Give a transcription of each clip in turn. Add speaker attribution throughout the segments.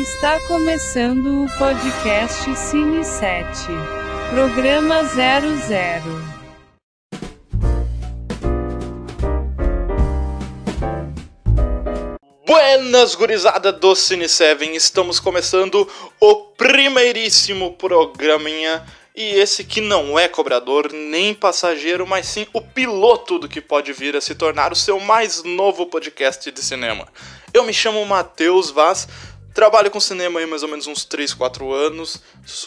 Speaker 1: Está começando o podcast Cine 7. Programa 00.
Speaker 2: Buenas gurizada do Cine 7, estamos começando o primeiríssimo programinha e esse que não é cobrador nem passageiro, mas sim o piloto do que pode vir a se tornar o seu mais novo podcast de cinema. Eu me chamo Matheus Vaz, trabalho com cinema aí mais ou menos uns 3, 4 anos,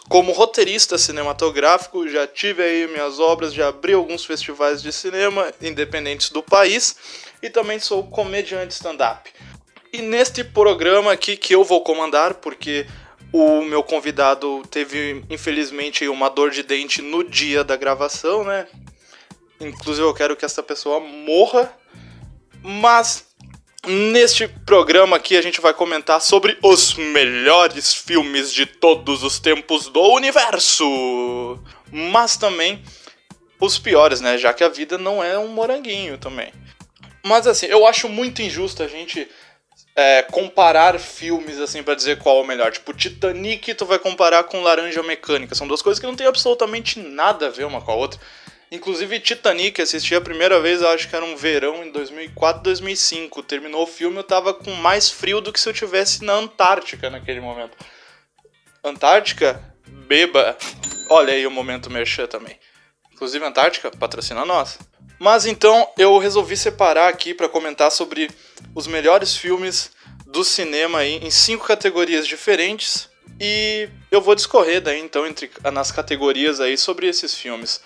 Speaker 2: como roteirista cinematográfico, já tive aí minhas obras, já abri alguns festivais de cinema independentes do país e também sou comediante stand-up. E neste programa aqui que eu vou comandar, porque o meu convidado teve, infelizmente, uma dor de dente no dia da gravação, né? Inclusive, eu quero que essa pessoa morra. Mas neste programa aqui a gente vai comentar sobre os melhores filmes de todos os tempos do universo. Mas também os piores, né? Já que a vida não é um moranguinho também. Mas assim, eu acho muito injusto a gente é, comparar filmes assim para dizer qual é o melhor. Tipo, Titanic tu vai comparar com Laranja Mecânica. São duas coisas que não tem absolutamente nada a ver uma com a outra. Inclusive, Titanic, assisti a primeira vez, acho que era um verão em 2004, 2005. Terminou o filme, eu tava com mais frio do que se eu tivesse na Antártica naquele momento. Antártica? Beba. Olha aí o momento merchan também. Inclusive, Antártica patrocina nós. Mas então eu resolvi separar aqui para comentar sobre os melhores filmes do cinema aí em cinco categorias diferentes e eu vou discorrer daí então entre nas categorias aí sobre esses filmes.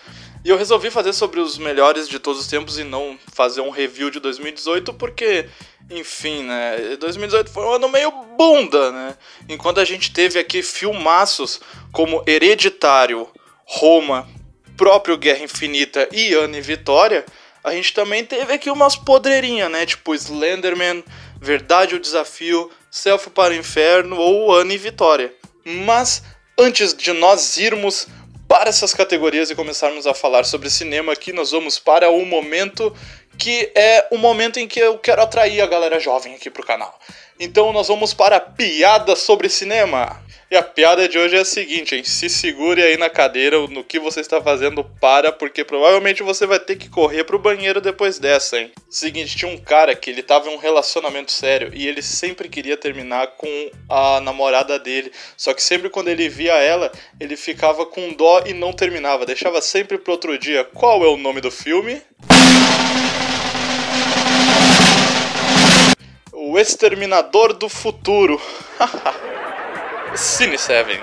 Speaker 2: E eu resolvi fazer sobre os melhores de todos os tempos e não fazer um review de 2018 porque, enfim, né, 2018 foi um ano meio bunda, né? Enquanto a gente teve aqui filmaços como Hereditário, Roma, próprio Guerra Infinita e Anne Vitória, a gente também teve aqui umas podreirinhas, né? Tipo Slenderman, Verdade ou Desafio, Selfie para o Inferno ou Anne Vitória. Mas antes de nós irmos para essas categorias e começarmos a falar sobre cinema aqui, nós vamos para o momento que é o momento em que eu quero atrair a galera jovem aqui pro canal. Então nós vamos para a piada sobre cinema. E a piada de hoje é a seguinte, hein? Se segure aí na cadeira, no que você está fazendo, para, porque provavelmente você vai ter que correr pro banheiro depois dessa, hein? Seguinte, tinha um cara que ele tava em um relacionamento sério e ele sempre queria terminar com a namorada dele. Só que sempre quando ele via ela, ele ficava com dó e não terminava, deixava sempre pro outro dia. Qual é o nome do filme? O Exterminador do Futuro. Cine 7.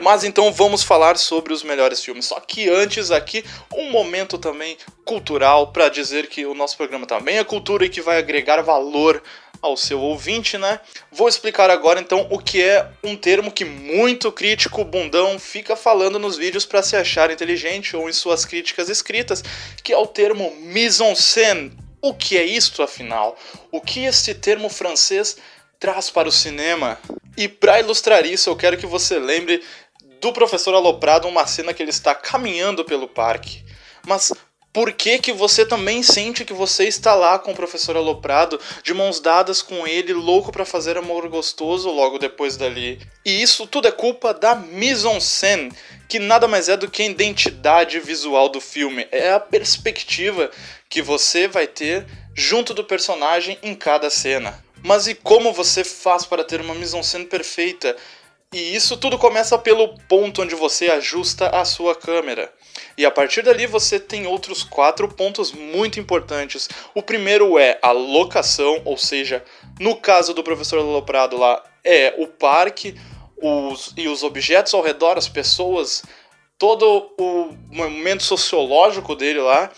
Speaker 2: Mas então vamos falar sobre os melhores filmes. Só que antes aqui, um momento também cultural para dizer que o nosso programa também é cultura e que vai agregar valor ao seu ouvinte, né? Vou explicar agora então o que é um termo que muito crítico bundão fica falando nos vídeos para se achar inteligente ou em suas críticas escritas, que é o termo mise-en-scène. O que é isto afinal? O que este termo francês traz para o cinema? E para ilustrar isso, eu quero que você lembre do professor Aloprado, uma cena que ele está caminhando pelo parque. Mas por que que você também sente que você está lá com o professor Aloprado, de mãos dadas com ele, louco para fazer amor gostoso logo depois dali? E isso tudo é culpa da mise-en-scène, que nada mais é do que a identidade visual do filme, é a perspectiva que você vai ter junto do personagem em cada cena. Mas e como você faz para ter uma mise-en-scène perfeita? E isso tudo começa pelo ponto onde você ajusta a sua câmera. E a partir dali você tem outros quatro pontos muito importantes. O primeiro é a locação, ou seja, no caso do professor Loprado lá, é o parque os, e os objetos ao redor, as pessoas, todo o momento sociológico dele lá.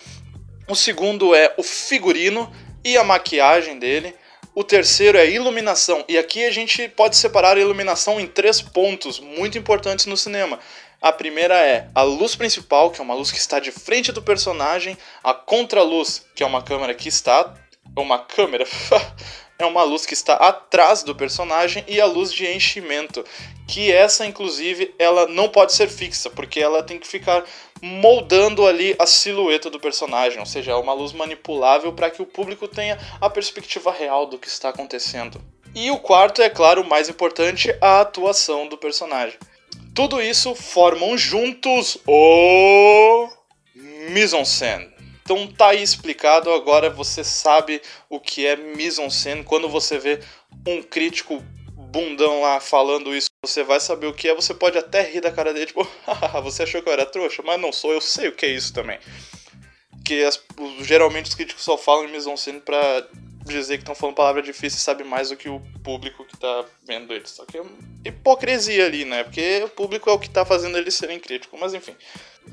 Speaker 2: O segundo é o figurino e a maquiagem dele. O terceiro é iluminação, e aqui a gente pode separar a iluminação em três pontos muito importantes no cinema. A primeira é a luz principal, que é uma luz que está de frente do personagem, a contraluz, que é uma câmera que está uma câmera é uma luz que está atrás do personagem e a luz de enchimento, que essa inclusive ela não pode ser fixa, porque ela tem que ficar moldando ali a silhueta do personagem, ou seja, é uma luz manipulável para que o público tenha a perspectiva real do que está acontecendo. E o quarto, é claro, o mais importante, a atuação do personagem. Tudo isso formam juntos o mise-en-scène. Então tá aí explicado, agora você sabe o que é mise-en-scène. Quando você vê um crítico bundão lá falando isso, você vai saber o que é. Você pode até rir da cara dele, tipo, você achou que eu era trouxa? Mas não sou, eu sei o que é isso também. Que as, geralmente os críticos só falam em mise-en-scène pra dizer que estão falando palavra difícil e sabe mais do que o público que tá vendo eles. Só que é hipocrisia ali, né? Porque o público é o que tá fazendo eles serem críticos. Mas enfim.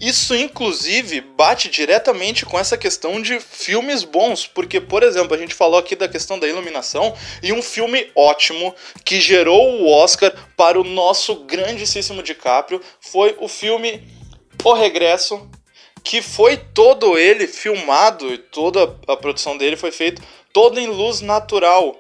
Speaker 2: Isso, inclusive, bate diretamente com essa questão de filmes bons, porque, por exemplo, a gente falou aqui da questão da iluminação e um filme ótimo que gerou o Oscar para o nosso grandíssimo DiCaprio foi o filme O Regresso, que foi todo ele filmado e toda a produção dele foi feito todo em luz natural.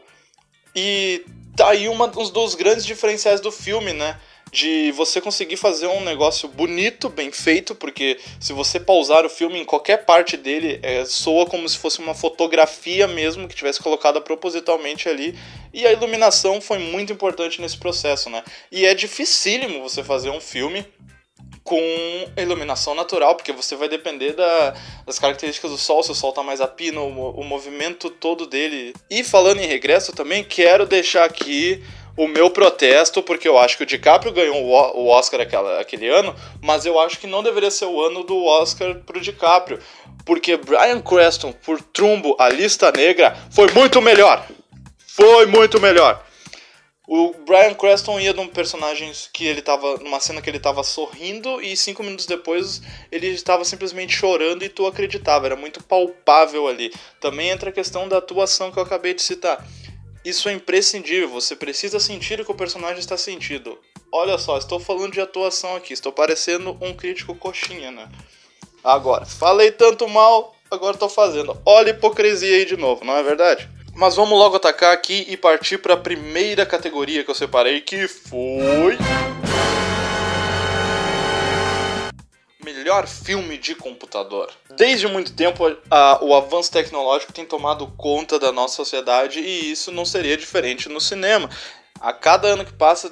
Speaker 2: E tá aí um dos grandes diferenciais do filme, né? De você conseguir fazer um negócio bonito, bem feito, porque se você pausar o filme em qualquer parte dele, é, soa como se fosse uma fotografia mesmo que tivesse colocada propositalmente ali. E a iluminação foi muito importante nesse processo, né? E é dificílimo você fazer um filme com iluminação natural, porque você vai depender da, das características do sol, se o sol tá mais a pino, o, o movimento todo dele. E falando em regresso também, quero deixar aqui o meu protesto, porque eu acho que o DiCaprio ganhou o Oscar aquela, aquele ano, mas eu acho que não deveria ser o ano do Oscar pro DiCaprio, porque Brian Creston por Trumbo, a lista negra, foi muito melhor. Foi muito melhor. O Brian Creston ia num personagem que ele tava. numa cena que ele tava sorrindo e cinco minutos depois ele estava simplesmente chorando e tu acreditava, era muito palpável ali. Também entra a questão da atuação que eu acabei de citar. Isso é imprescindível, você precisa sentir o que o personagem está sentindo. Olha só, estou falando de atuação aqui, estou parecendo um crítico coxinha, né? Agora, falei tanto mal, agora estou fazendo. Olha a hipocrisia aí de novo, não é verdade? Mas vamos logo atacar aqui e partir para a primeira categoria que eu separei, que foi melhor filme de computador. Desde muito tempo, a, o avanço tecnológico tem tomado conta da nossa sociedade e isso não seria diferente no cinema. A cada ano que passa,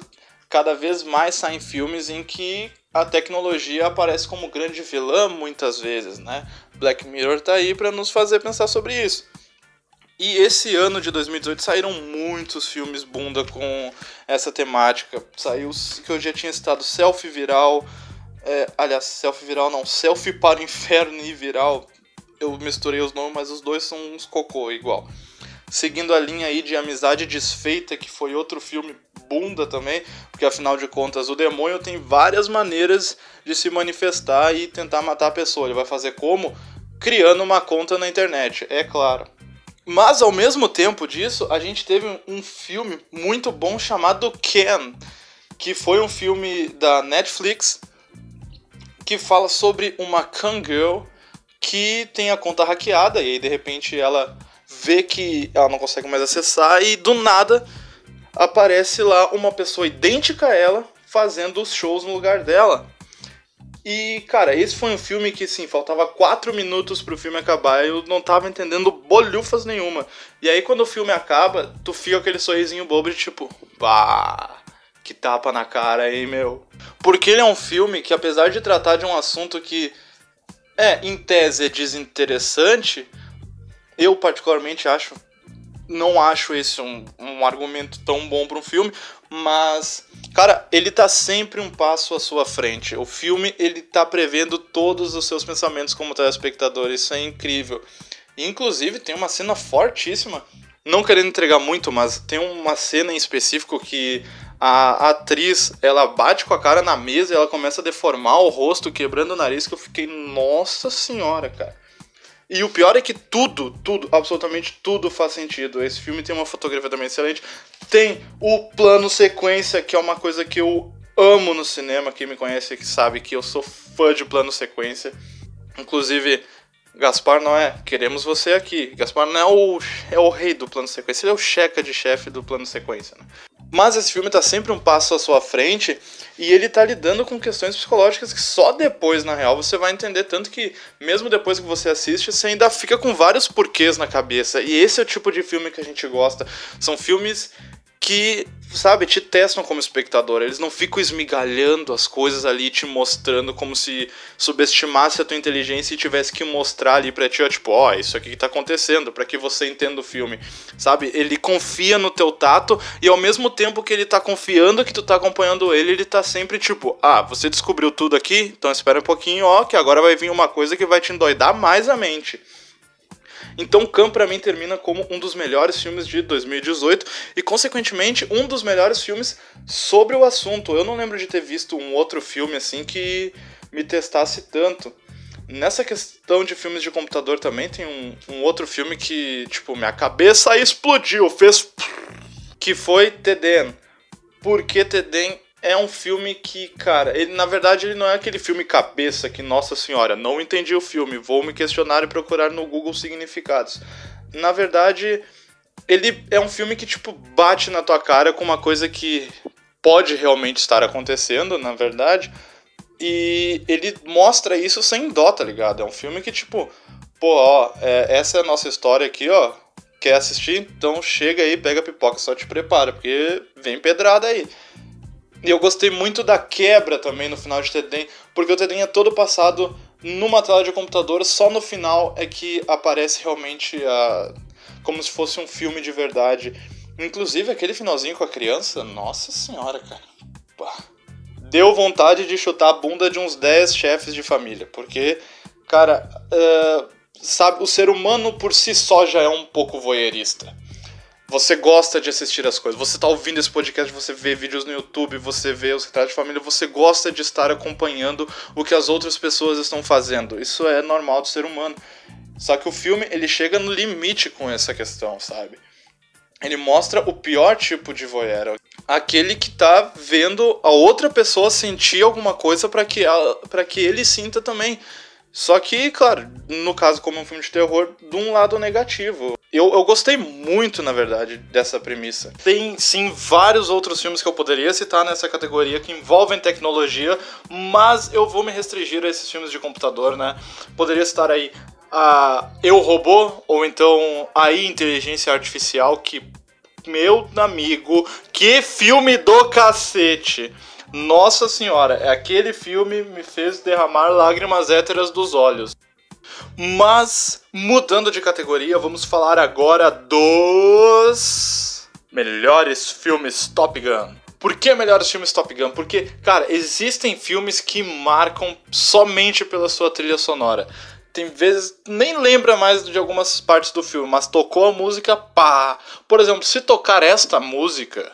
Speaker 2: cada vez mais saem filmes em que a tecnologia aparece como grande vilã muitas vezes, né? Black Mirror tá aí para nos fazer pensar sobre isso. E esse ano de 2018 saíram muitos filmes bunda com essa temática. Saiu que eu já tinha citado Selfie Viral, é, aliás, selfie viral não, selfie para o inferno e viral. Eu misturei os nomes, mas os dois são uns cocô igual. Seguindo a linha aí de Amizade Desfeita, que foi outro filme bunda também, porque afinal de contas o demônio tem várias maneiras de se manifestar e tentar matar a pessoa. Ele vai fazer como? Criando uma conta na internet, é claro. Mas ao mesmo tempo disso, a gente teve um filme muito bom chamado Ken, que foi um filme da Netflix que fala sobre uma Kangirl que tem a conta hackeada e aí de repente ela vê que ela não consegue mais acessar e do nada aparece lá uma pessoa idêntica a ela fazendo os shows no lugar dela. E, cara, esse foi um filme que, sim, faltava 4 minutos pro filme acabar e eu não tava entendendo bolhufas nenhuma. E aí, quando o filme acaba, tu fica aquele sorrisinho bobo de tipo, pá, que tapa na cara, hein, meu. Porque ele é um filme que, apesar de tratar de um assunto que é, em tese, é desinteressante, eu particularmente acho. Não acho esse um, um argumento tão bom para um filme, mas, cara, ele tá sempre um passo à sua frente. O filme, ele tá prevendo todos os seus pensamentos como telespectador, isso é incrível. Inclusive, tem uma cena fortíssima, não querendo entregar muito, mas tem uma cena em específico que a atriz, ela bate com a cara na mesa e ela começa a deformar o rosto, quebrando o nariz, que eu fiquei, nossa senhora, cara. E o pior é que tudo, tudo, absolutamente tudo faz sentido. Esse filme tem uma fotografia também excelente. Tem o plano sequência, que é uma coisa que eu amo no cinema. Quem me conhece que sabe que eu sou fã de plano sequência. Inclusive, Gaspar não é. Queremos você aqui. Gaspar não é o, é o rei do plano sequência, ele é o checa de chefe do plano sequência. Né? Mas esse filme tá sempre um passo à sua frente e ele tá lidando com questões psicológicas que só depois, na real, você vai entender. Tanto que, mesmo depois que você assiste, você ainda fica com vários porquês na cabeça. E esse é o tipo de filme que a gente gosta. São filmes que, sabe, te testam como espectador. Eles não ficam esmigalhando as coisas ali, te mostrando como se subestimasse a tua inteligência e tivesse que mostrar ali pra ti, ó, tipo, ó, oh, isso aqui que tá acontecendo, para que você entenda o filme. Sabe? Ele confia no teu tato e ao mesmo tempo que ele tá confiando que tu tá acompanhando ele, ele tá sempre tipo, ah, você descobriu tudo aqui? Então espera um pouquinho, ó, que agora vai vir uma coisa que vai te endoidar mais a mente. Então, Khan para mim termina como um dos melhores filmes de 2018 e consequentemente um dos melhores filmes sobre o assunto. Eu não lembro de ter visto um outro filme assim que me testasse tanto. Nessa questão de filmes de computador também tem um, um outro filme que, tipo, minha cabeça explodiu, fez que foi Teden. Porque Teden é um filme que, cara, ele na verdade ele não é aquele filme cabeça que, nossa senhora, não entendi o filme, vou me questionar e procurar no Google significados. Na verdade, ele é um filme que, tipo, bate na tua cara com uma coisa que pode realmente estar acontecendo, na verdade. E ele mostra isso sem dó, tá ligado? É um filme que, tipo, pô, ó, é, essa é a nossa história aqui, ó. Quer assistir? Então chega aí, pega a pipoca, só te prepara, porque vem pedrada aí. E eu gostei muito da quebra também no final de Teden, porque o Teden é todo passado numa tela de computador, só no final é que aparece realmente a... como se fosse um filme de verdade. Inclusive aquele finalzinho com a criança, nossa senhora, cara. Pá. Deu vontade de chutar a bunda de uns 10 chefes de família, porque, cara, uh, sabe, o ser humano por si só já é um pouco voyeurista. Você gosta de assistir as coisas. Você está ouvindo esse podcast, você vê vídeos no YouTube, você vê os retratos de família, você gosta de estar acompanhando o que as outras pessoas estão fazendo. Isso é normal do ser humano. Só que o filme, ele chega no limite com essa questão, sabe? Ele mostra o pior tipo de voyeur, aquele que tá vendo a outra pessoa sentir alguma coisa para que para que ele sinta também. Só que, claro, no caso como um filme de terror, de um lado negativo. Eu, eu gostei muito, na verdade, dessa premissa. Tem sim vários outros filmes que eu poderia citar nessa categoria que envolvem tecnologia, mas eu vou me restringir a esses filmes de computador, né? Poderia citar aí a Eu Robô, ou então a Inteligência Artificial, que, meu amigo, que filme do cacete! Nossa senhora, é aquele filme me fez derramar lágrimas héteras dos olhos. Mas, mudando de categoria, vamos falar agora dos melhores filmes Top Gun. Por que melhores filmes Top Gun? Porque, cara, existem filmes que marcam somente pela sua trilha sonora. Tem vezes, nem lembra mais de algumas partes do filme, mas tocou a música, pá! Por exemplo, se tocar esta música,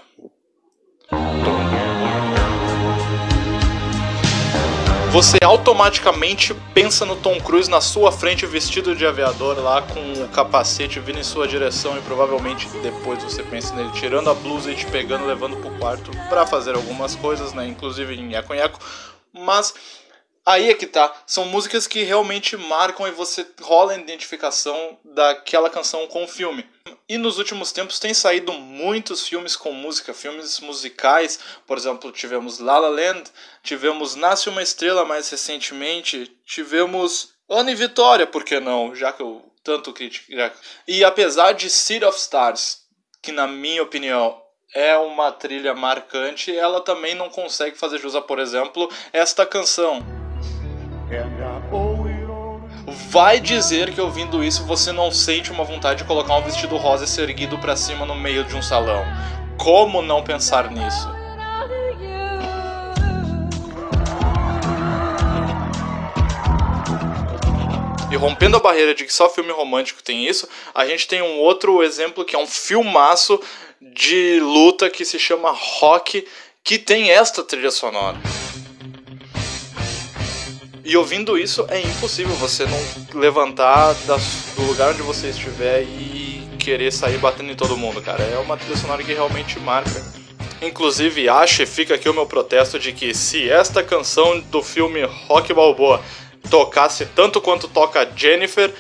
Speaker 2: você automaticamente pensa no Tom Cruise na sua frente vestido de aviador lá com o capacete vindo em sua direção e provavelmente depois você pensa nele tirando a blusa e te pegando levando pro quarto para fazer algumas coisas, né, inclusive em nheco-nheco, mas Aí é que tá. São músicas que realmente marcam e você rola a identificação daquela canção com o filme. E nos últimos tempos tem saído muitos filmes com música, filmes musicais. Por exemplo, tivemos La La Land, tivemos Nasce uma Estrela mais recentemente, tivemos Ana e Vitória, por que não? Já que eu tanto critico. E apesar de City of Stars, que na minha opinião é uma trilha marcante, ela também não consegue fazer jus a, por exemplo, esta canção. Vai dizer que ouvindo isso você não sente uma vontade de colocar um vestido rosa erguido para cima no meio de um salão. Como não pensar nisso? E rompendo a barreira de que só filme romântico tem isso, a gente tem um outro exemplo que é um filmaço de luta que se chama Rock, que tem esta trilha sonora. E ouvindo isso, é impossível você não levantar do lugar onde você estiver e querer sair batendo em todo mundo, cara. É uma trilha sonora que realmente marca. Inclusive, acho e fica aqui o meu protesto de que se esta canção do filme Rock Balboa tocasse tanto quanto toca Jennifer,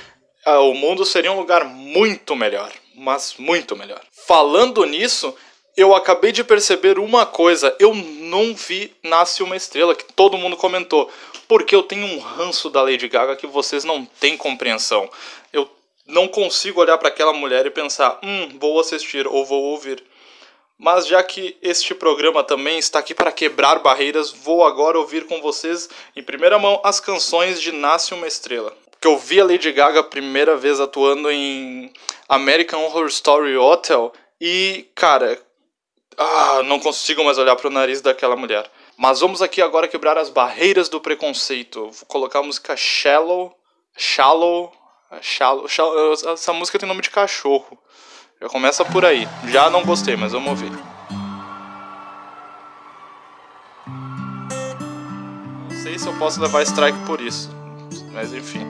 Speaker 2: o mundo seria um lugar muito melhor. Mas muito melhor. Falando nisso, eu acabei de perceber uma coisa. Eu não vi Nasce uma Estrela, que todo mundo comentou porque eu tenho um ranço da Lady Gaga que vocês não têm compreensão. Eu não consigo olhar para aquela mulher e pensar, hum, vou assistir ou vou ouvir. Mas já que este programa também está aqui para quebrar barreiras, vou agora ouvir com vocês, em primeira mão, as canções de Nasce uma Estrela. Porque eu vi a Lady Gaga a primeira vez atuando em American Horror Story Hotel e, cara, ah, não consigo mais olhar para o nariz daquela mulher. Mas vamos aqui agora quebrar as barreiras do preconceito. Vou colocar a música Shallow. Shallow. Shallow. Shallow essa música tem nome de cachorro. Já começa por aí. Já não gostei, mas vamos ouvir. Não sei se eu posso levar strike por isso. Mas enfim.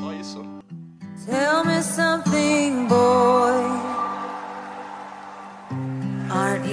Speaker 2: Só isso. Tell me something, boy.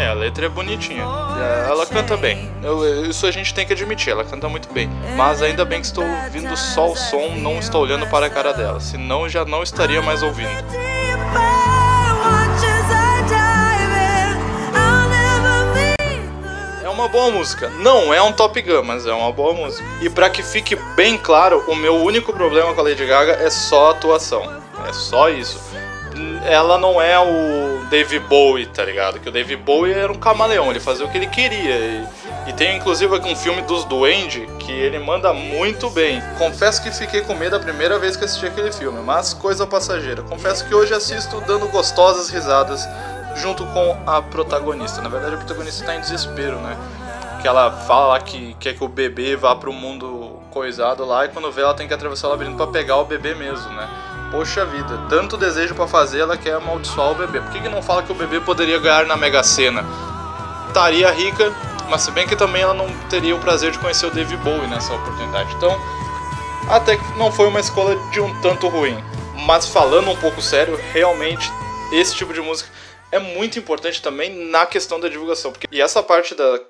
Speaker 2: É, a letra é bonitinha. Ela canta bem. Eu, isso a gente tem que admitir, ela canta muito bem. Mas ainda bem que estou ouvindo só o som, não estou olhando para a cara dela. Senão já não estaria mais ouvindo. É uma boa música. Não é um Top Gun, mas é uma boa música. E para que fique bem claro, o meu único problema com a Lady Gaga é só a atuação. É só isso ela não é o Dave Bowie, tá ligado? Que o Dave Bowie era um camaleão, ele fazia o que ele queria. E, e tem inclusive um filme dos Duende que ele manda muito bem. Confesso que fiquei com medo a primeira vez que assisti aquele filme, mas coisa passageira. Confesso que hoje assisto dando gostosas risadas junto com a protagonista. Na verdade, a protagonista tá em desespero, né? Que ela fala que quer que o bebê vá pro mundo coisado lá e quando vê ela tem que atravessar o labirinto para pegar o bebê mesmo, né? Poxa vida, tanto desejo para fazer, ela quer amaldiçoar o bebê. Por que, que não fala que o bebê poderia ganhar na Mega Sena? Estaria rica, mas se bem que também ela não teria o prazer de conhecer o David Bowie nessa oportunidade. Então, até que não foi uma escola de um tanto ruim. Mas falando um pouco sério, realmente esse tipo de música é muito importante também na questão da divulgação. Porque, e essa parte da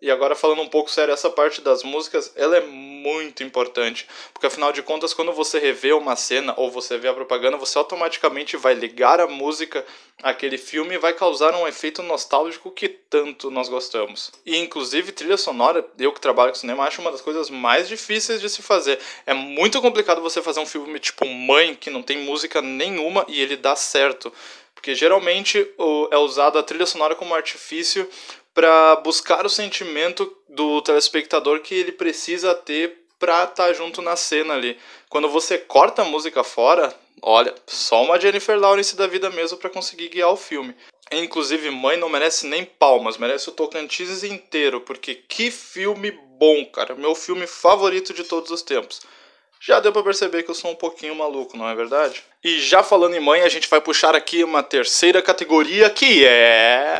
Speaker 2: e agora falando um pouco sério, essa parte das músicas, ela é muito importante, porque afinal de contas, quando você revê uma cena ou você vê a propaganda, você automaticamente vai ligar a música àquele filme e vai causar um efeito nostálgico que tanto nós gostamos. E inclusive trilha sonora, eu que trabalho com cinema, acho uma das coisas mais difíceis de se fazer. É muito complicado você fazer um filme tipo Mãe, que não tem música nenhuma e ele dá certo. Porque geralmente é usado a trilha sonora como artifício para buscar o sentimento do telespectador que ele precisa ter pra estar tá junto na cena ali. Quando você corta a música fora, olha, só uma Jennifer Lawrence da vida mesmo para conseguir guiar o filme. Inclusive, Mãe não merece nem palmas, merece o Tocantins inteiro, porque que filme bom, cara. Meu filme favorito de todos os tempos. Já deu para perceber que eu sou um pouquinho maluco, não é verdade? E já falando em mãe, a gente vai puxar aqui uma terceira categoria que é.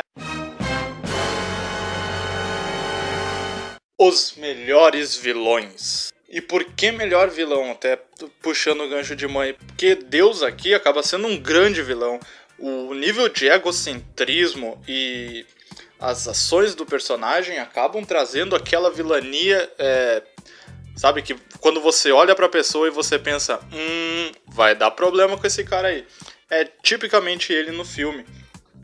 Speaker 2: Os melhores vilões. E por que melhor vilão? Até puxando o gancho de mãe. Porque Deus aqui acaba sendo um grande vilão. O nível de egocentrismo e as ações do personagem acabam trazendo aquela vilania. É, sabe? Que quando você olha pra pessoa e você pensa: hum, vai dar problema com esse cara aí. É tipicamente ele no filme.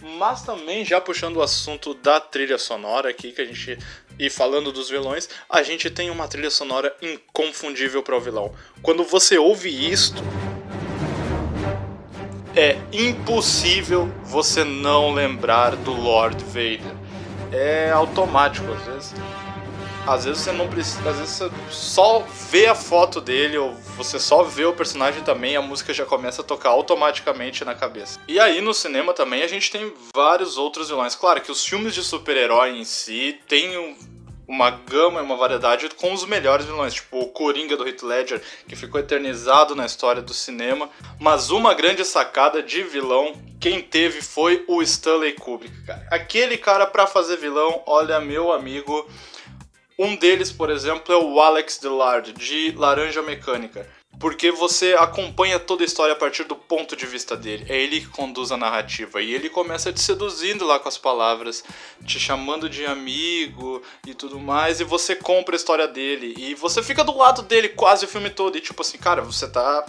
Speaker 2: Mas também, já puxando o assunto da trilha sonora aqui, que a gente e falando dos vilões, a gente tem uma trilha sonora inconfundível para o vilão. Quando você ouve isto, é impossível você não lembrar do Lord Vader. É automático, às vezes. Às vezes você não precisa. Às vezes você só vê a foto dele, ou você só vê o personagem também, a música já começa a tocar automaticamente na cabeça. E aí no cinema também a gente tem vários outros vilões. Claro que os filmes de super-herói em si têm um, uma gama e uma variedade com os melhores vilões, tipo o Coringa do Heath Ledger, que ficou eternizado na história do cinema. Mas uma grande sacada de vilão, quem teve foi o Stanley Kubrick, cara. Aquele cara para fazer vilão, olha, meu amigo um deles, por exemplo, é o Alex Dillard, de Laranja Mecânica. porque você acompanha toda a história a partir do ponto de vista dele. É ele que conduz a narrativa e ele começa te seduzindo lá com as palavras, te chamando de amigo e tudo mais, e você compra a história dele e você fica do lado dele quase o filme todo e tipo assim, cara, você tá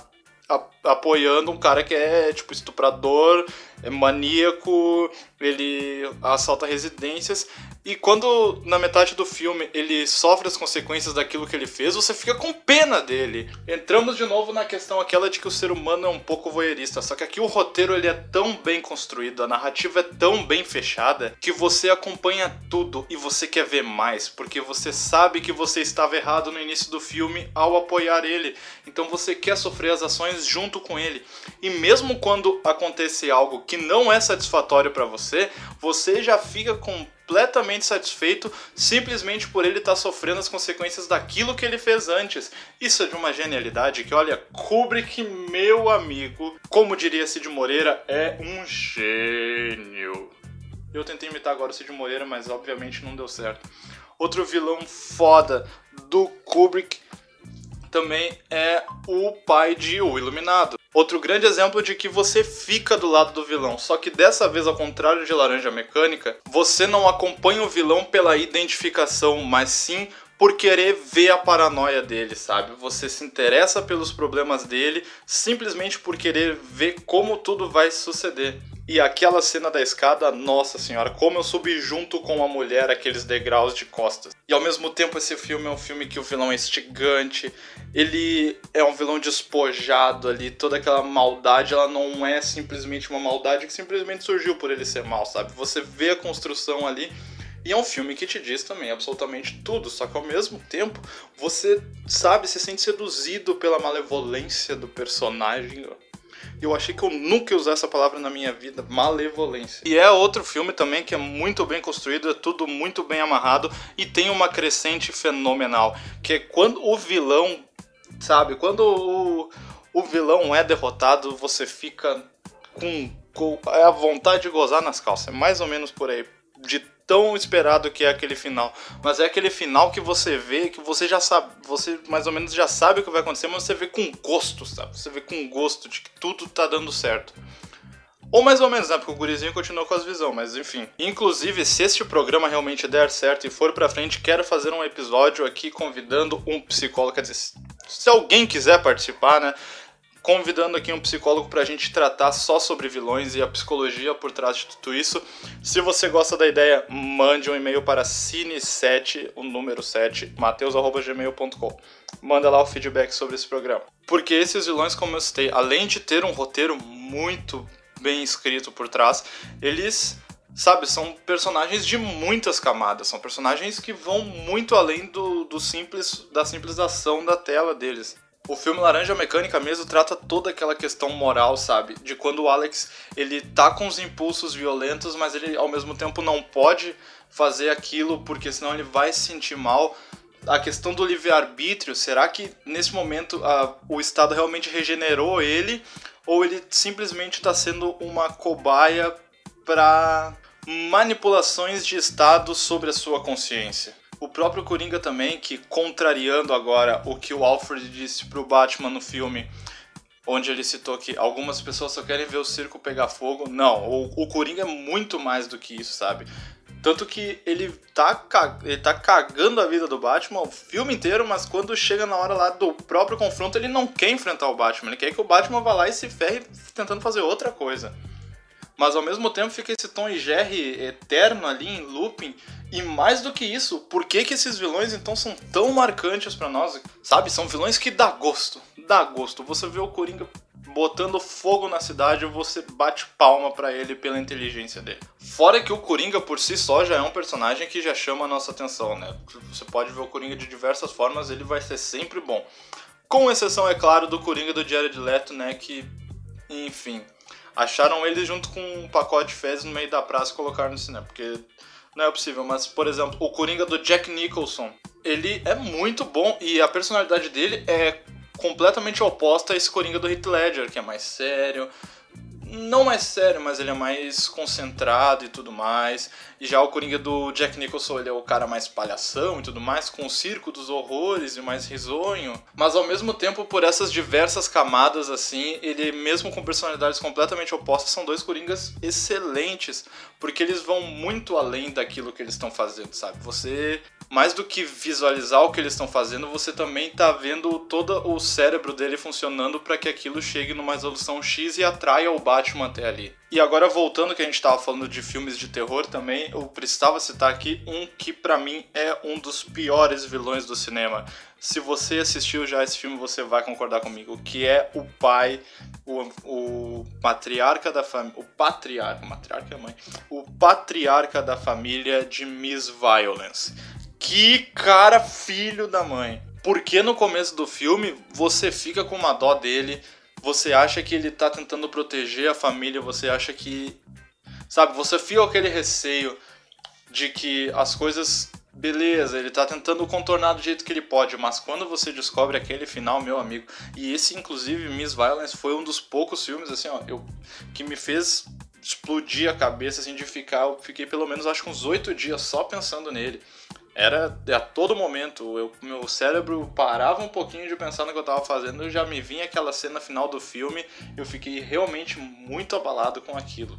Speaker 2: apoiando um cara que é tipo estuprador, é maníaco, ele assalta residências e quando na metade do filme ele sofre as consequências daquilo que ele fez, você fica com pena dele. Entramos de novo na questão aquela de que o ser humano é um pouco voyeurista, só que aqui o roteiro ele é tão bem construído, a narrativa é tão bem fechada que você acompanha tudo e você quer ver mais, porque você sabe que você estava errado no início do filme ao apoiar ele. Então você quer sofrer as ações junto com ele. E mesmo quando acontece algo que não é satisfatório para você, você já fica com completamente satisfeito simplesmente por ele estar tá sofrendo as consequências daquilo que ele fez antes. Isso é de uma genialidade que, olha, Kubrick, meu amigo, como diria Cid Moreira, é um gênio. Eu tentei imitar agora o Cid Moreira, mas obviamente não deu certo. Outro vilão foda do Kubrick também é o pai de O Iluminado. Outro grande exemplo de que você fica do lado do vilão, só que dessa vez, ao contrário de Laranja Mecânica, você não acompanha o vilão pela identificação, mas sim por querer ver a paranoia dele, sabe? Você se interessa pelos problemas dele simplesmente por querer ver como tudo vai suceder. E aquela cena da escada, nossa senhora, como eu subi junto com a mulher aqueles degraus de costas. E ao mesmo tempo esse filme é um filme que o vilão é instigante, ele é um vilão despojado ali, toda aquela maldade, ela não é simplesmente uma maldade que simplesmente surgiu por ele ser mal, sabe? Você vê a construção ali e é um filme que te diz também absolutamente tudo, só que ao mesmo tempo você sabe, se sente seduzido pela malevolência do personagem. Eu achei que eu nunca ia usar essa palavra na minha vida, malevolência. E é outro filme também que é muito bem construído, é tudo muito bem amarrado e tem uma crescente fenomenal, que é quando o vilão, sabe, quando o, o vilão é derrotado, você fica com, com a vontade de gozar nas calças, é mais ou menos por aí. De tão esperado que é aquele final. Mas é aquele final que você vê, que você já sabe, você mais ou menos já sabe o que vai acontecer, mas você vê com gosto, sabe? Você vê com gosto de que tudo tá dando certo. Ou mais ou menos, né? Porque o gurizinho continuou com as visões, mas enfim. Inclusive, se este programa realmente der certo e for pra frente, quero fazer um episódio aqui convidando um psicólogo. Quer dizer, se alguém quiser participar, né? Convidando aqui um psicólogo para a gente tratar só sobre vilões e a psicologia por trás de tudo isso. Se você gosta da ideia, mande um e-mail para cine7, o número 7, mateus.gmail.com. Manda lá o feedback sobre esse programa. Porque esses vilões, como eu citei, além de ter um roteiro muito bem escrito por trás, eles sabe, são personagens de muitas camadas, são personagens que vão muito além do, do simples da simples ação da tela deles. O filme Laranja Mecânica mesmo trata toda aquela questão moral, sabe? De quando o Alex, ele tá com os impulsos violentos, mas ele ao mesmo tempo não pode fazer aquilo porque senão ele vai se sentir mal. A questão do livre-arbítrio, será que nesse momento a, o Estado realmente regenerou ele ou ele simplesmente está sendo uma cobaia para manipulações de Estado sobre a sua consciência? O próprio Coringa também, que contrariando agora o que o Alfred disse pro Batman no filme, onde ele citou que algumas pessoas só querem ver o circo pegar fogo. Não, o, o Coringa é muito mais do que isso, sabe? Tanto que ele tá, ele tá cagando a vida do Batman o filme inteiro, mas quando chega na hora lá do próprio confronto, ele não quer enfrentar o Batman. Ele quer que o Batman vá lá e se ferre tentando fazer outra coisa mas ao mesmo tempo fica esse tom Jerry eterno ali em looping. E mais do que isso, por que, que esses vilões então são tão marcantes para nós? Sabe, são vilões que dá gosto, dá gosto. Você vê o Coringa botando fogo na cidade, você bate palma para ele pela inteligência dele. Fora que o Coringa por si só já é um personagem que já chama a nossa atenção, né? Você pode ver o Coringa de diversas formas, ele vai ser sempre bom. Com exceção, é claro, do Coringa do Jared Leto, né, que enfim, acharam ele junto com um pacote de fezes no meio da praça e colocaram no cinema, porque não é possível. Mas, por exemplo, o Coringa do Jack Nicholson, ele é muito bom e a personalidade dele é completamente oposta a esse Coringa do Heath Ledger, que é mais sério. Não mais sério, mas ele é mais concentrado e tudo mais. E já o Coringa do Jack Nicholson, ele é o cara mais palhação e tudo mais, com o circo dos horrores e mais risonho. Mas ao mesmo tempo, por essas diversas camadas assim, ele mesmo com personalidades completamente opostas, são dois Coringas excelentes, porque eles vão muito além daquilo que eles estão fazendo, sabe? Você mais do que visualizar o que eles estão fazendo, você também está vendo todo o cérebro dele funcionando para que aquilo chegue numa resolução X e atraia o Batman até ali. E agora voltando que a gente estava falando de filmes de terror também, eu precisava citar aqui um que para mim é um dos piores vilões do cinema. Se você assistiu já esse filme, você vai concordar comigo, que é o pai, o, o patriarca da família, o patriarca, matriarca é mãe, o patriarca da família de Miss Violence que cara filho da mãe. Porque no começo do filme você fica com uma dó dele, você acha que ele tá tentando proteger a família, você acha que. Sabe, você fica aquele receio de que as coisas. Beleza, ele tá tentando contornar do jeito que ele pode, mas quando você descobre aquele final, meu amigo, e esse inclusive Miss Violence foi um dos poucos filmes assim, ó, eu que me fez explodir a cabeça assim de ficar, eu fiquei pelo menos acho que uns oito dias só pensando nele era a todo momento, eu, meu cérebro parava um pouquinho de pensar no que eu estava fazendo, já me vinha aquela cena final do filme, eu fiquei realmente muito abalado com aquilo.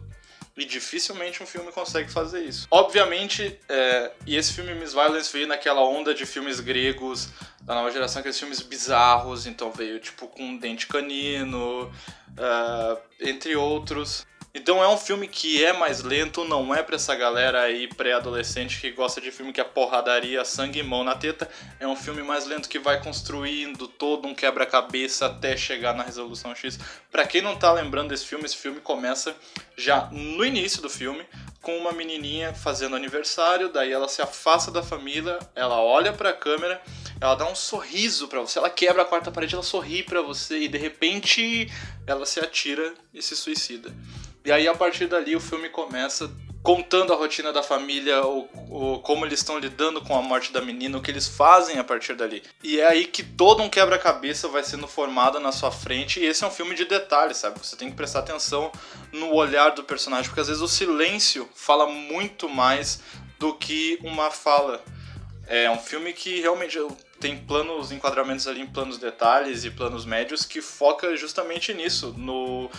Speaker 2: E dificilmente um filme consegue fazer isso. Obviamente, é, e esse filme Miss Violence veio naquela onda de filmes gregos da nova geração, aqueles filmes bizarros, então veio tipo com Dente Canino, uh, entre outros. Então é um filme que é mais lento, não é pra essa galera aí pré-adolescente que gosta de filme que é porradaria, sangue e mão na teta. É um filme mais lento que vai construindo todo um quebra-cabeça até chegar na resolução X. Pra quem não tá lembrando desse filme, esse filme começa já no início do filme com uma menininha fazendo aniversário, daí ela se afasta da família, ela olha para a câmera, ela dá um sorriso para você, ela quebra a quarta parede, ela sorri para você e de repente ela se atira e se suicida. E aí, a partir dali, o filme começa contando a rotina da família, o, o, como eles estão lidando com a morte da menina, o que eles fazem a partir dali. E é aí que todo um quebra-cabeça vai sendo formado na sua frente, e esse é um filme de detalhes, sabe? Você tem que prestar atenção no olhar do personagem, porque às vezes o silêncio fala muito mais do que uma fala. É um filme que realmente tem planos, enquadramentos ali em planos detalhes e planos médios que foca justamente nisso, no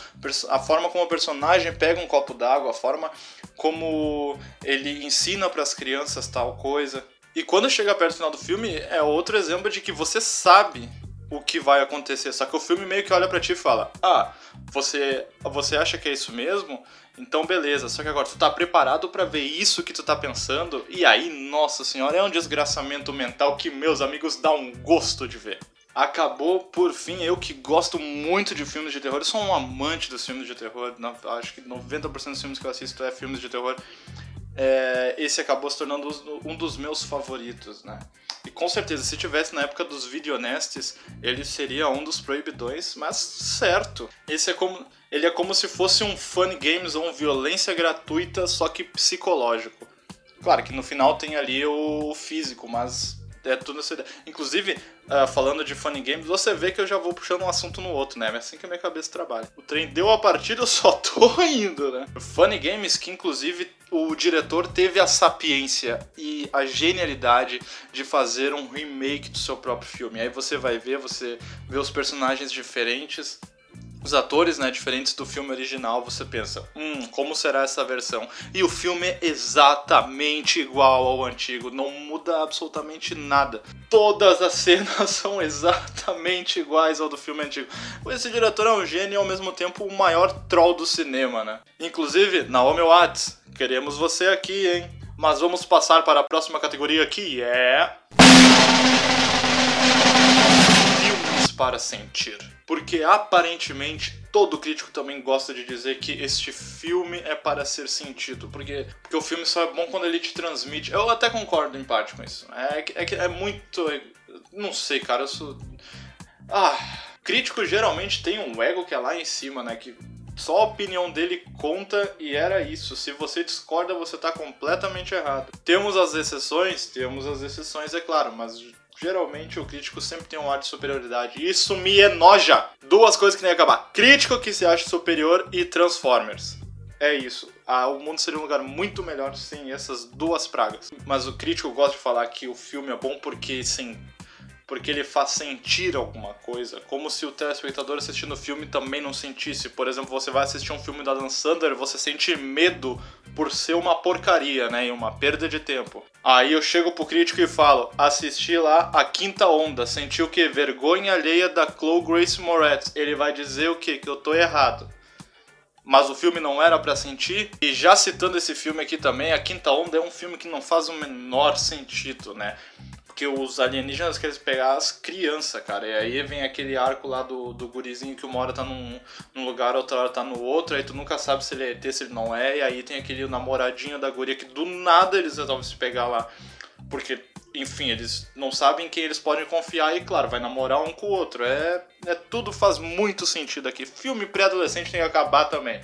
Speaker 2: a forma como o personagem pega um copo d'água, a forma como ele ensina para as crianças tal coisa. E quando chega perto do final do filme, é outro exemplo de que você sabe o que vai acontecer, só que o filme meio que olha para ti e fala: "Ah, você você acha que é isso mesmo? Então, beleza. Só que agora, tu tá preparado para ver isso que tu tá pensando? E aí, nossa senhora, é um desgraçamento mental que, meus amigos, dá um gosto de ver. Acabou, por fim, eu que gosto muito de filmes de terror, eu sou um amante dos filmes de terror, acho que 90% dos filmes que eu assisto é filmes de terror. É, esse acabou se tornando um dos meus favoritos, né? E com certeza, se tivesse na época dos videonestes, ele seria um dos proibidões, mas certo. Esse é como ele é como se fosse um fun games ou um violência gratuita, só que psicológico. Claro que no final tem ali o físico, mas é tudo nessa ideia. Inclusive, uh, falando de funny games, você vê que eu já vou puxando um assunto no outro, né? É assim que a minha cabeça trabalha. O trem deu a partida, eu só tô indo, né? Funny games que, inclusive, o diretor teve a sapiência e a genialidade de fazer um remake do seu próprio filme. Aí você vai ver, você vê os personagens diferentes, os atores, né, diferentes do filme original, você pensa, hum, como será essa versão? E o filme é exatamente igual ao antigo, não muda absolutamente nada. Todas as cenas são exatamente iguais ao do filme antigo. Esse diretor é um gênio e ao mesmo tempo o maior troll do cinema, né? Inclusive, Naomi Watts, queremos você aqui, hein? Mas vamos passar para a próxima categoria que é. Filmes para sentir porque aparentemente todo crítico também gosta de dizer que este filme é para ser sentido, porque, porque o filme só é bom quando ele te transmite. Eu até concordo em parte com isso. É que é, é, muito. Não sei, cara, eu sou. Ah, crítico geralmente tem um ego que é lá em cima, né? Que só a opinião dele conta e era isso. Se você discorda, você está completamente errado. Temos as exceções? Temos as exceções, é claro, mas geralmente o crítico sempre tem um ar de superioridade. Isso me enoja. Duas coisas que nem acabar: crítico que se acha superior e Transformers. É isso. Ah, o mundo seria um lugar muito melhor sem essas duas pragas. Mas o crítico gosta de falar que o filme é bom porque, sim, porque ele faz sentir alguma coisa, como se o telespectador assistindo o filme também não sentisse. Por exemplo, você vai assistir um filme da Dan Sandler, você sente medo por ser uma porcaria, né, e uma perda de tempo. Aí eu chego pro crítico e falo: assisti lá a quinta onda, senti o que? Vergonha alheia da Chloe Grace Moretz. Ele vai dizer o que? Que eu tô errado. Mas o filme não era para sentir. E já citando esse filme aqui também, A Quinta Onda é um filme que não faz o menor sentido, né? Porque os alienígenas querem pegar as crianças, cara. E aí vem aquele arco lá do, do gurizinho que uma hora tá num, num lugar, outra hora tá no outro. Aí tu nunca sabe se ele é ET, se ele não é. E aí tem aquele namoradinho da guria que do nada eles resolvem se pegar lá. Porque, enfim, eles não sabem quem eles podem confiar e, claro, vai namorar um com o outro. É, é tudo faz muito sentido aqui. Filme pré-adolescente tem que acabar também.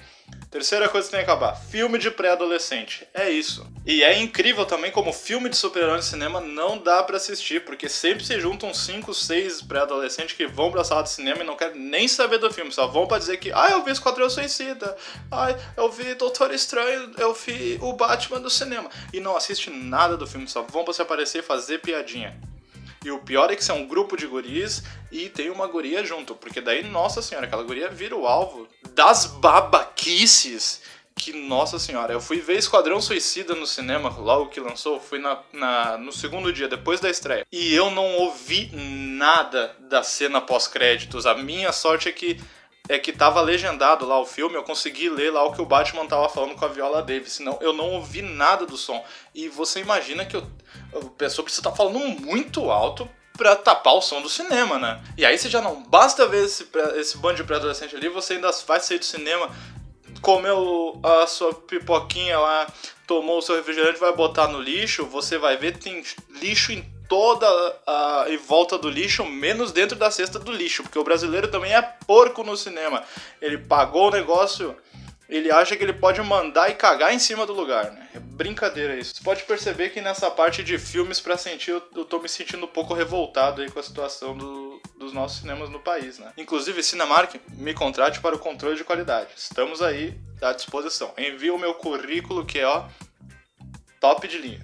Speaker 2: Terceira coisa que tem que acabar: filme de pré-adolescente. É isso. E é incrível também como filme de super-herói no cinema não dá para assistir, porque sempre se juntam 5, 6 pré-adolescentes que vão pra sala de cinema e não querem nem saber do filme, só vão pra dizer que, ah, eu vi Esquadrão Suicida, ah, eu vi Doutor Estranho, eu vi o Batman do cinema. E não assiste nada do filme, só vão pra se aparecer e fazer piadinha. E o pior é que são um grupo de guris e tem uma guria junto, porque daí, nossa senhora, aquela guria vira o alvo das babaquices que, nossa senhora, eu fui ver Esquadrão Suicida no cinema logo que lançou, fui na, na, no segundo dia, depois da estreia. E eu não ouvi nada da cena pós-créditos. A minha sorte é que é que tava legendado lá o filme, eu consegui ler lá o que o Batman tava falando com a Viola Davis, senão eu não ouvi nada do som. E você imagina que eu, pessoa precisa estar tá falando muito alto pra tapar o som do cinema, né? E aí você já não basta ver esse, esse bando de pré-adolescente ali, você ainda vai sair do cinema, comeu a sua pipoquinha lá, tomou o seu refrigerante, vai botar no lixo, você vai ver tem lixo em toda a em volta do lixo, menos dentro da cesta do lixo, porque o brasileiro também é porco no cinema. Ele pagou o negócio, ele acha que ele pode mandar e cagar em cima do lugar, né? É brincadeira isso. Você pode perceber que nessa parte de filmes para sentir, eu, tô me sentindo um pouco revoltado aí com a situação do, dos nossos cinemas no país, né? Inclusive, Cinemark, me contrate para o controle de qualidade. Estamos aí à disposição. Envie o meu currículo que é, ó, top de linha.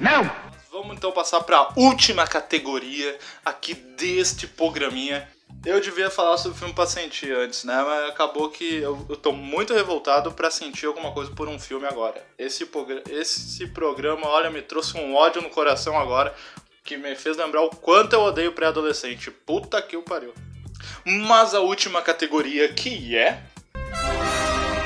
Speaker 2: Não! Vamos então passar para a última categoria aqui deste programinha. Eu devia falar sobre o filme pra sentir antes, né? Mas acabou que eu, eu tô muito revoltado para sentir alguma coisa por um filme agora. Esse, esse programa, olha, me trouxe um ódio no coração agora que me fez lembrar o quanto eu odeio pré-adolescente. Puta que o pariu. Mas a última categoria que é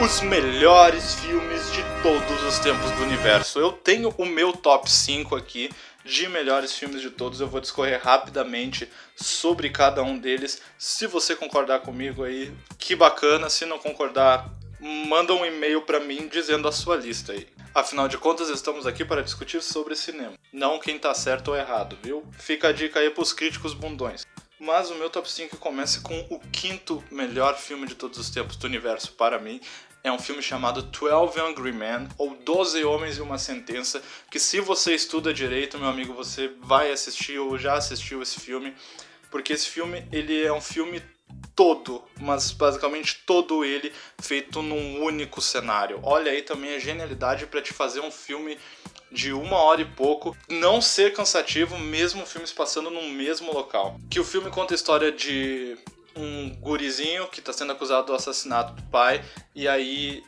Speaker 2: os melhores filmes de todos os tempos do universo. Eu tenho o meu top 5 aqui de melhores filmes de todos. Eu vou discorrer rapidamente sobre cada um deles. Se você concordar comigo aí, que bacana. Se não concordar, manda um e-mail para mim dizendo a sua lista aí. Afinal de contas, estamos aqui para discutir sobre cinema, não quem tá certo ou errado, viu? Fica a dica aí pros críticos bundões. Mas o meu top 5 começa com o quinto melhor filme de todos os tempos do universo para mim, é um filme chamado 12 Angry Men, ou 12 Homens e uma Sentença, que se você estuda direito, meu amigo, você vai assistir ou já assistiu esse filme, porque esse filme, ele é um filme todo, mas basicamente todo ele feito num único cenário. Olha aí também a genialidade para te fazer um filme de uma hora e pouco, não ser cansativo, mesmo filmes passando no mesmo local. Que o filme conta a história de um gurizinho que está sendo acusado do assassinato do pai e aí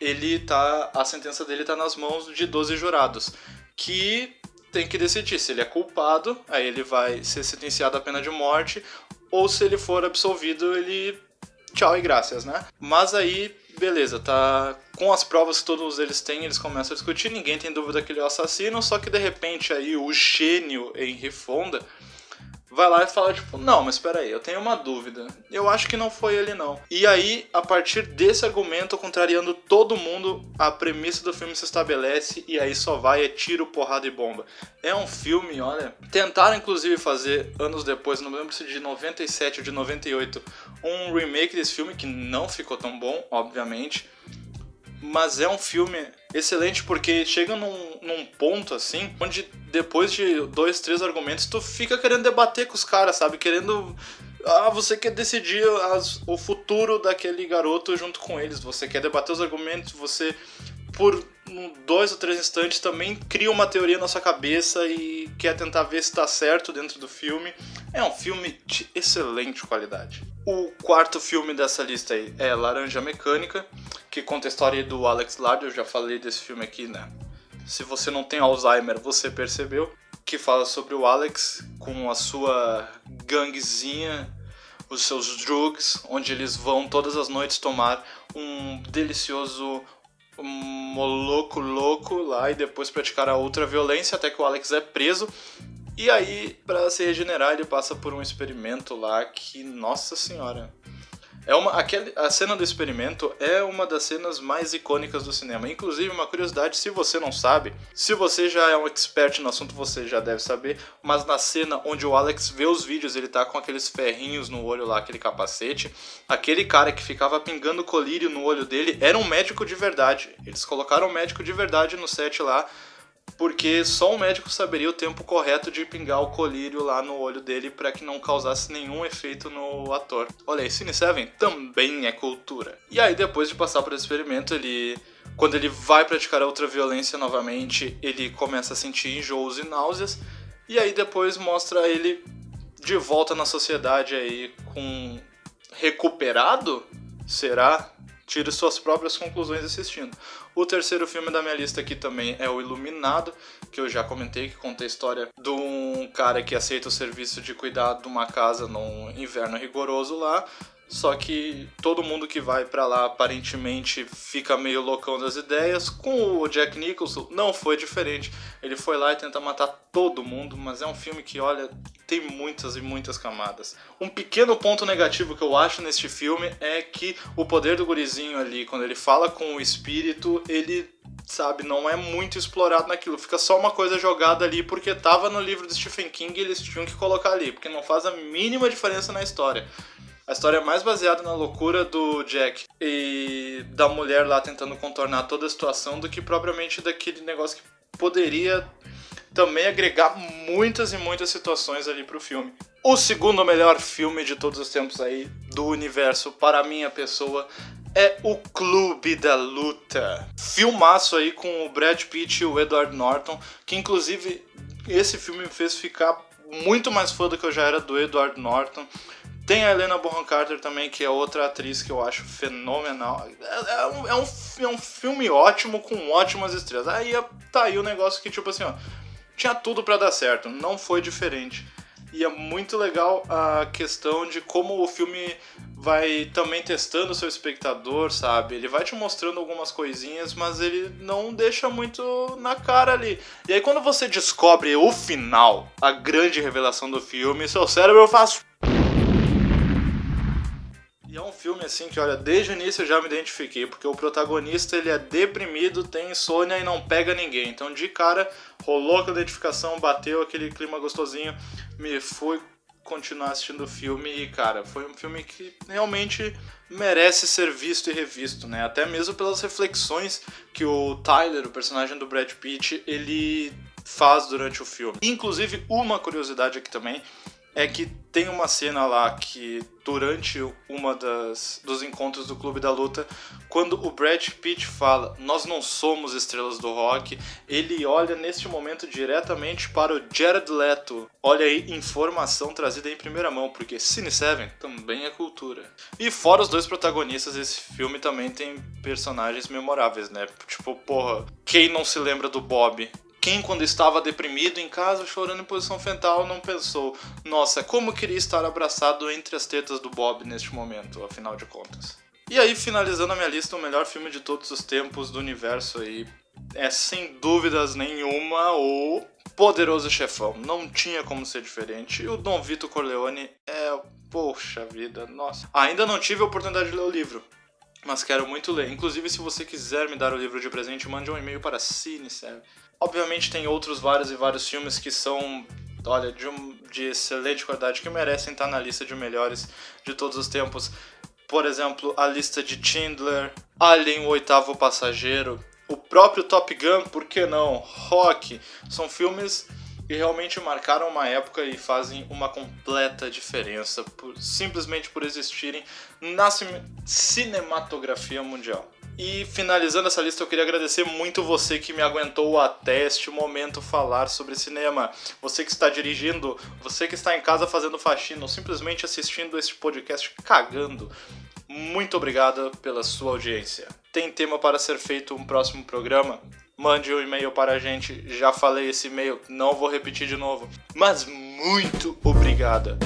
Speaker 2: ele tá a sentença dele está nas mãos de 12 jurados que tem que decidir se ele é culpado, aí ele vai ser sentenciado à pena de morte ou se ele for absolvido, ele tchau e graças, né? Mas aí beleza, tá com as provas que todos eles têm, eles começam a discutir, ninguém tem dúvida que ele é o assassino, só que de repente aí o gênio Henry Fonda vai lá e fala, tipo, não, mas espera aí, eu tenho uma dúvida. Eu acho que não foi ele, não. E aí, a partir desse argumento, contrariando todo mundo, a premissa do filme se estabelece e aí só vai é tiro, porrada e bomba. É um filme, olha. Tentaram, inclusive, fazer anos depois, não lembro se de 97 ou de 98, um remake desse filme que não ficou tão bom, obviamente. Mas é um filme excelente porque chega num, num ponto assim, onde depois de dois, três argumentos, tu fica querendo debater com os caras, sabe? Querendo ah, você quer decidir as, o futuro daquele garoto junto com eles. Você quer debater os argumentos, você por dois ou três instantes também cria uma teoria na sua cabeça e quer tentar ver se está certo dentro do filme. É um filme de excelente qualidade. O quarto filme dessa lista aí é Laranja Mecânica, que conta a história do Alex Lard. Eu já falei desse filme aqui, né? Se você não tem Alzheimer, você percebeu. Que fala sobre o Alex com a sua ganguezinha, os seus drugs, onde eles vão todas as noites tomar um delicioso moloco louco lá e depois praticar a outra violência até que o Alex é preso. E aí, para se regenerar, ele passa por um experimento lá que, nossa senhora, é uma, aquele, a cena do experimento é uma das cenas mais icônicas do cinema. Inclusive, uma curiosidade, se você não sabe, se você já é um expert no assunto, você já deve saber, mas na cena onde o Alex vê os vídeos, ele tá com aqueles ferrinhos no olho lá, aquele capacete, aquele cara que ficava pingando colírio no olho dele era um médico de verdade. Eles colocaram um médico de verdade no set lá porque só um médico saberia o tempo correto de pingar o colírio lá no olho dele para que não causasse nenhum efeito no ator. Olha aí, Cine 7 também é cultura. E aí, depois de passar por esse experimento, ele. Quando ele vai praticar outra violência novamente, ele começa a sentir enjoos e náuseas. E aí depois mostra ele de volta na sociedade aí com recuperado? Será? Tire suas próprias conclusões assistindo. O terceiro filme da minha lista aqui também é O Iluminado, que eu já comentei, que conta a história de um cara que aceita o serviço de cuidar de uma casa num inverno rigoroso lá. Só que todo mundo que vai para lá aparentemente fica meio loucão das ideias. Com o Jack Nicholson não foi diferente. Ele foi lá e tenta matar todo mundo, mas é um filme que, olha, tem muitas e muitas camadas. Um pequeno ponto negativo que eu acho neste filme é que o poder do gurizinho ali, quando ele fala com o espírito, ele sabe, não é muito explorado naquilo. Fica só uma coisa jogada ali porque tava no livro do Stephen King e eles tinham que colocar ali, porque não faz a mínima diferença na história. A história é mais baseada na loucura do Jack e da mulher lá tentando contornar toda a situação do que propriamente daquele negócio que poderia também agregar muitas e muitas situações ali pro filme. O segundo melhor filme de todos os tempos aí do universo para minha pessoa é o Clube da Luta. Filmaço aí com o Brad Pitt e o Edward Norton, que inclusive esse filme me fez ficar muito mais fã do que eu já era do Edward Norton. Tem a Helena Bonham Carter também, que é outra atriz que eu acho fenomenal. É, é, um, é, um, é um filme ótimo com ótimas estrelas. Aí tá aí o negócio que, tipo assim, ó, tinha tudo para dar certo, não foi diferente. E é muito legal a questão de como o filme vai também testando o seu espectador, sabe? Ele vai te mostrando algumas coisinhas, mas ele não deixa muito na cara ali. E aí quando você descobre o final, a grande revelação do filme, seu cérebro faz é um filme assim que, olha, desde o início eu já me identifiquei, porque o protagonista ele é deprimido, tem insônia e não pega ninguém. Então, de cara, rolou a identificação, bateu aquele clima gostosinho, me fui continuar assistindo o filme e, cara, foi um filme que realmente merece ser visto e revisto, né? Até mesmo pelas reflexões que o Tyler, o personagem do Brad Pitt, ele faz durante o filme. Inclusive, uma curiosidade aqui também é que tem uma cena lá que durante uma das dos encontros do Clube da Luta, quando o Brad Pitt fala: "Nós não somos estrelas do rock", ele olha neste momento diretamente para o Jared Leto. Olha aí, informação trazida em primeira mão, porque Cine 7 também é cultura. E fora os dois protagonistas, esse filme também tem personagens memoráveis, né? Tipo, porra, quem não se lembra do Bob? Quem, quando estava deprimido em casa, chorando em posição fetal, não pensou: nossa, como queria estar abraçado entre as tetas do Bob neste momento, afinal de contas. E aí, finalizando a minha lista, o melhor filme de todos os tempos do universo aí é sem dúvidas nenhuma o Poderoso Chefão. Não tinha como ser diferente. E o Dom Vito Corleone é. Poxa vida, nossa. Ainda não tive a oportunidade de ler o livro, mas quero muito ler. Inclusive, se você quiser me dar o livro de presente, mande um e-mail para CineServe Obviamente tem outros vários e vários filmes que são, olha, de, um, de excelente qualidade, que merecem estar na lista de melhores de todos os tempos. por exemplo, a lista de Schindler, Alien, o oitavo passageiro, o próprio Top Gun, por que não? Rock, são filmes que realmente marcaram uma época e fazem uma completa diferença, por, simplesmente por existirem na cinematografia mundial. E finalizando essa lista, eu queria agradecer muito você que me aguentou até este momento falar sobre cinema. Você que está dirigindo, você que está em casa fazendo faxina ou simplesmente assistindo este podcast cagando. Muito obrigado pela sua audiência. Tem tema para ser feito um próximo programa? Mande um e-mail para a gente. Já falei esse e-mail, não vou repetir de novo. Mas muito obrigada.